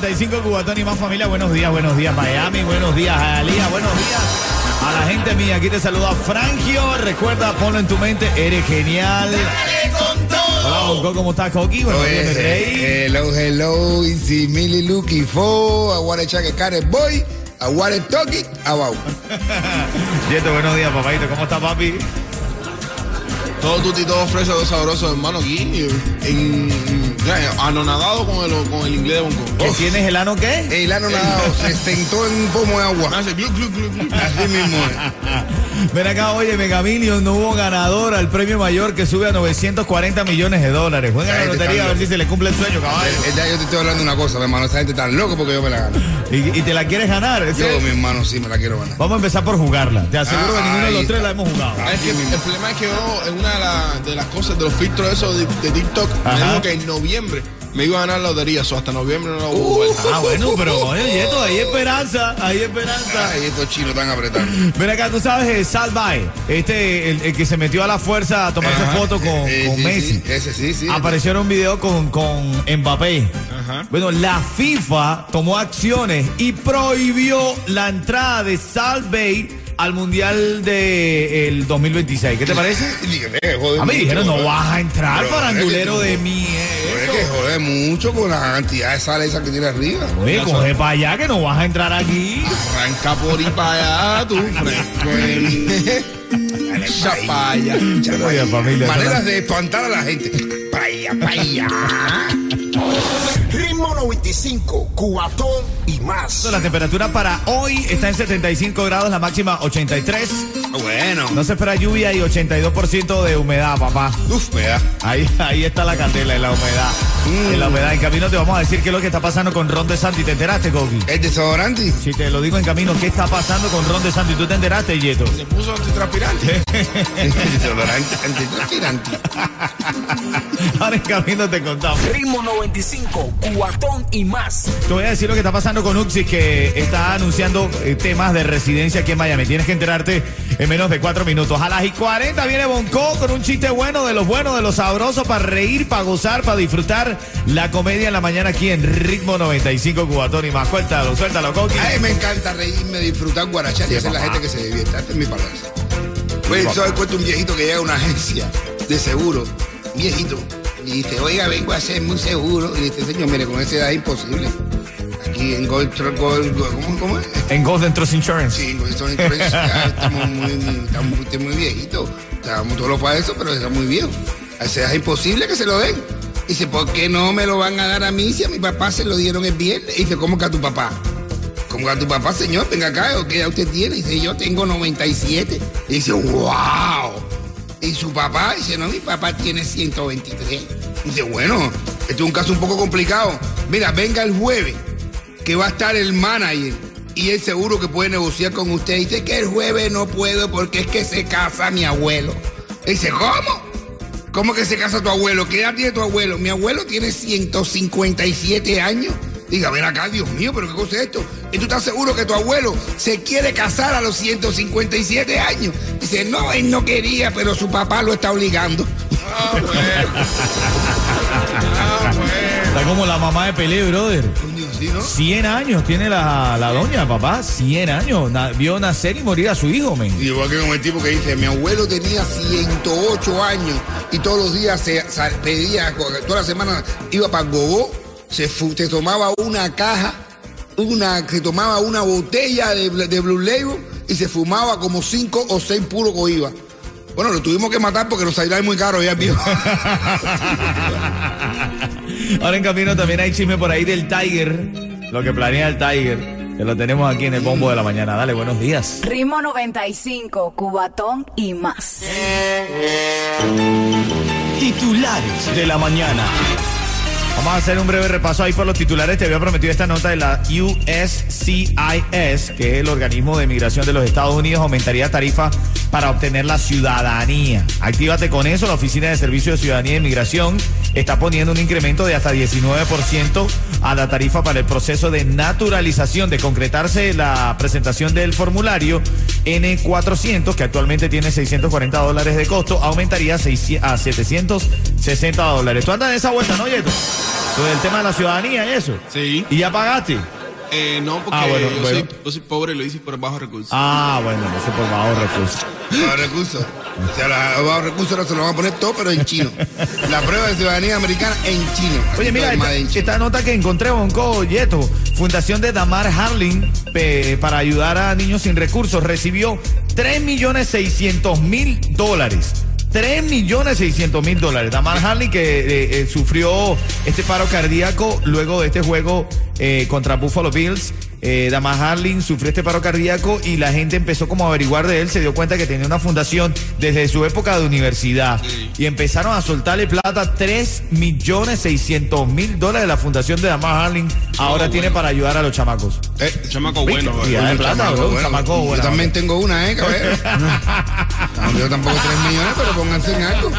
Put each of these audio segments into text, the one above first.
95 Cubatón y más familia. Buenos días, buenos días Miami, buenos días Alía, buenos días a la gente mía. Aquí te saluda Frangio. Recuerda, ponlo en tu mente, eres genial. Hola, Bonco, ¿cómo estás, Coqui? Buenos días, mi rey. Hello, hello, easy Millie looking for. I wanna check a car boy. I wanna talk it about. Yeto, buenos días, papadito. ¿Cómo estás, papi? Todo tuti, todo fresco, todo sabroso, hermano, aquí en, anonadado con el, con el inglés de Bonco. ¿Que tienes el ano qué? El ano nadado se sentó en un pomo de agua. Me hace glu, glu, glu, glu. Así mismo es. Ven acá, oye, Mega Millions no hubo ganador al premio mayor que sube a 940 millones de dólares. Juega la gente lotería a ver si se le cumple el sueño, caballo. Eh, ya yo te estoy hablando de una cosa, mi hermano. Esa gente está loco porque yo me la gano. Y, y te la quieres ganar. ese- Yo, mi hermano, sí me la quiero ganar. Vamos a empezar por jugarla. Te aseguro que Ah, ninguno de los tres la hemos jugado. Ah, Es que el problema es que yo, en una de, la- de las cosas, de los filtros esos de, de TikTok, Ajá. me dijo que en noviembre me iba a ganar la lotería, o hasta noviembre no la hubo vuelta. Ah, bueno, pero oye, Yeto, hay esperanza, hay esperanza. Ay, estos chinos están apretando. Ven acá, tú sabes, eh, Salvae, este, el, el que se metió a la fuerza a tomarse Ajá. foto con, Eh, con sí, Messi. sí, ese sí, sí. Apareció en un video con, con Mbappé. Ajá. Bueno, la FIFA tomó acciones y prohibió la entrada de Salvae al Mundial del 2026. ¿Qué te parece? Dígame, jode A mí dijeron, no vas a entrar, Pero, farandulero es que de mí. Es que jode mucho con la cantidad de sal esa que tiene arriba. Oye, coge para allá que no vas a entrar aquí. Arranca por ahí para allá, tú, fresco. Chapaya. Oye, familia, Maneras de espantar a la gente. Vaya, vaya. Ritmo 95, cuatón y más. La temperatura para hoy está en 75 grados, la máxima 83. Bueno. No se espera lluvia y 82% de humedad, papá. Uf, me da. Ahí, ahí está la candela en la humedad. En la humedad. En camino te vamos a decir qué es lo que está pasando con Ron de Santi. ¿Te enteraste, Coqui? ¿Es desodorante? Si te lo digo en camino, ¿qué está pasando con Ron de Santi? ¿Tú te enteraste, Yeto? Se puso antitranspirante. desodorante antitranspirante. Ahora en camino te contamos. Ritmo 95, cuatón y más. Te voy a decir lo que está pasando con Uxis, que está anunciando eh, temas de residencia aquí en Miami. Tienes que enterarte en menos de cuatro minutos. A las y 40 viene Bonco con un chiste bueno, de los buenos, de los sabrosos, para reír, para gozar, para disfrutar la comedia en la mañana aquí en Ritmo 95 Cubatón y más. Cuéntalo, suéltalo, Coqui. Ay, me encanta reírme, disfrutar, guarachar y hacer la gente que se divierta. Esta es mi palabra. Pues eso cuenta un viejito que llega a una agencia de seguro, viejito, y dice, oiga, vengo a hacer muy seguro. Y dice, señor, mire, con esa edad es imposible. Aquí en Gold, Gold- Gold- ¿cómo, cómo es? En Golden Trust Insurance. Sí, en Insurance, estamos muy, estamos usted muy viejito. Estamos todos para eso, pero está muy viejo. A esa edad es imposible que se lo den. Dice, ¿por qué no me lo van a dar a mí si a mi papá se lo dieron el viernes? Y dice, ¿cómo que a tu papá? ¿Cómo que a tu papá, señor? Venga acá, ¿o ¿qué edad usted tiene? Dice, yo tengo 97. Y dice, wow. Y su papá dice, no, mi papá tiene 123. Dice, bueno, este es un caso un poco complicado. Mira, venga el jueves, que va a estar el manager. Y él seguro que puede negociar con usted. Dice que el jueves no puedo porque es que se casa mi abuelo. Dice, ¿cómo? ¿Cómo que se casa tu abuelo? ¿Qué edad tiene tu abuelo? Mi abuelo tiene 157 años. Diga, ven acá, Dios mío, pero ¿qué cosa es esto? ¿Y tú estás seguro que tu abuelo se quiere casar a los 157 años? Dice, no, él no quería, pero su papá lo está obligando. Está como la mamá de Pelé, brother. Coño, sí, ¿no? 100 años tiene la, la doña, papá. 100 años. Vio nacer y morir a su hijo, men. Y igual que como el tipo que dice, mi abuelo tenía 108 años y todos los días se, sa- pedía, toda la semana iba para Gogó, se, se tomaba una caja, una, se tomaba una botella de, de Blue Label y se fumaba como cinco o seis puros coiba. Bueno, lo tuvimos que matar porque nos salía muy caro ya, viejo. Ahora en camino también hay chisme por ahí del Tiger. Lo que planea el Tiger. Que lo tenemos aquí en el bombo de la mañana. Dale, buenos días. Ritmo 95, Cubatón y más. Titulares de la mañana. Vamos a hacer un breve repaso ahí por los titulares. Te había prometido esta nota de la USCIS, que es el organismo de migración de los Estados Unidos, aumentaría tarifa para obtener la ciudadanía. Actívate con eso. La Oficina de Servicio de Ciudadanía e Inmigración está poniendo un incremento de hasta 19% a la tarifa para el proceso de naturalización, de concretarse la presentación del formulario N400, que actualmente tiene 640 dólares de costo, aumentaría a 760 dólares. Tú andas en esa vuelta, ¿no, Yeto? Lo del tema de la ciudadanía y eso. Sí. ¿Y ya pagaste? Eh, no, porque Ah, bueno, yo, bueno. Soy, yo soy pobre y lo hice por bajo recursos. Ah, bueno, no sé por bajo recursos. Los recursos. O sea, los bajos recursos ahora se lo van a poner todo, pero en chino. La prueba de ciudadanía americana en chino. Oye, mira, esta, esta nota que encontré, Bonco Yeto, Fundación de Damar Harling, pe- para ayudar a niños sin recursos, recibió 3 millones 600 mil dólares. 3 millones 600 mil dólares. Damar Harling que eh, eh, sufrió este paro cardíaco luego de este juego eh, contra Buffalo Bills. Eh, Damar Harling sufrió este paro cardíaco y la gente empezó como a averiguar de él, se dio cuenta que tenía una fundación desde su época de universidad y empezaron a soltarle plata 3 millones 600 mil dólares de la fundación de Damar Harling ahora bueno. tiene para ayudar a los chamacos. Eh, Chamaco bueno, Sí, plata, chamaco, bro, bueno, chamaco yo buena también tengo una, ¿eh, cabrón? No, yo tampoco 3 millones, pero pónganse en algo.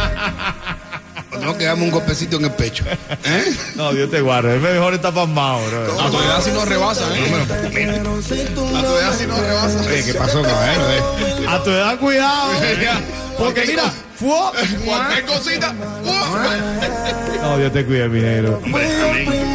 No, que un golpecito en el pecho. ¿Eh? No, Dios te guarde, es mejor estar pasmado, bro. A tu edad si no rebasa, ¿eh? A tu edad si no rebasa. Oye, ¿qué pasó, caballero? eh? A tu edad, cuidado. Porque mira, fue. Cualquier cosita. ¡uh! No, Dios te cuide, mi negro.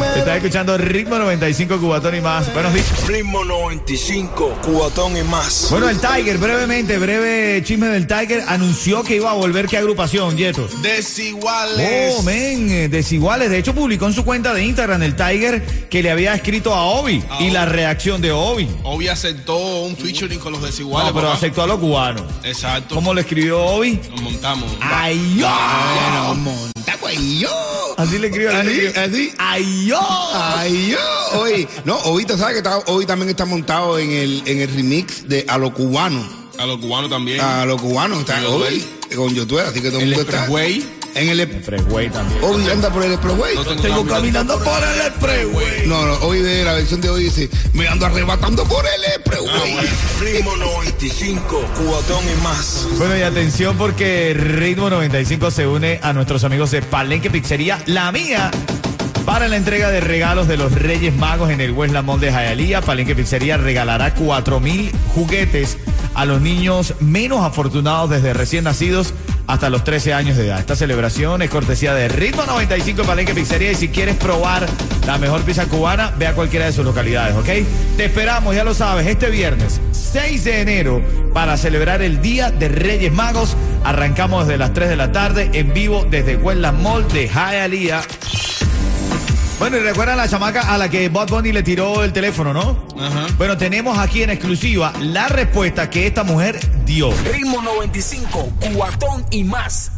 Estás escuchando Ritmo 95 Cubatón y más. Buenos días. Ritmo 95, cuatón y más. Bueno, el Tiger, brevemente, breve chisme del Tiger, anunció que iba a volver qué agrupación, Yeto. Desiguales. Oh, men, desiguales. De hecho, publicó en su cuenta de Instagram el Tiger que le había escrito a Obi A y Obi. la reacción de Obi. Obi aceptó un featuring con los desiguales. No, pero papá. aceptó a los cubanos. Exacto. ¿Cómo le escribió Obi? Nos montamos. ¡Ay, yo! Bueno, monta, güey, yo. Así le escribió. así le Así. ¡Ay, yo! Ay, yo. Oye, no, ahorita sabes que está, hoy también está montado en el, en el remix de A lo cubano. A los cubanos también. A lo cubano está hoy con Yotuel, así que todo el el mundo está. En el Freeway también. Hoy anda por el expressway. No tengo caminando por el expressway. No, no, hoy de la versión de hoy dice, me ando arrebatando por el expressway. Ritmo 95, cuatón y más. Bueno, y atención porque Ritmo 95 se une a nuestros amigos de Palenque Pizzería, la mía. Para la entrega de regalos de los Reyes Magos en el Westland Mall de Hialeah, Palenque Pizzería regalará 4 mil juguetes a los niños menos afortunados desde recién nacidos hasta los 13 años de edad. Esta celebración es cortesía de Ritmo 95 Palenque Pizzería y si quieres probar la mejor pizza cubana, ve a cualquiera de sus localidades, ¿ok? Te esperamos, ya lo sabes, este viernes 6 de enero para celebrar el Día de Reyes Magos. Arrancamos desde las 3 de la tarde en vivo desde Westland Mall de Hialeah. Bueno, y recuerdan la chamaca a la que Bud Bunny le tiró el teléfono, ¿no? Ajá. Bueno, tenemos aquí en exclusiva la respuesta que esta mujer dio. Ritmo 95, cuatón y más.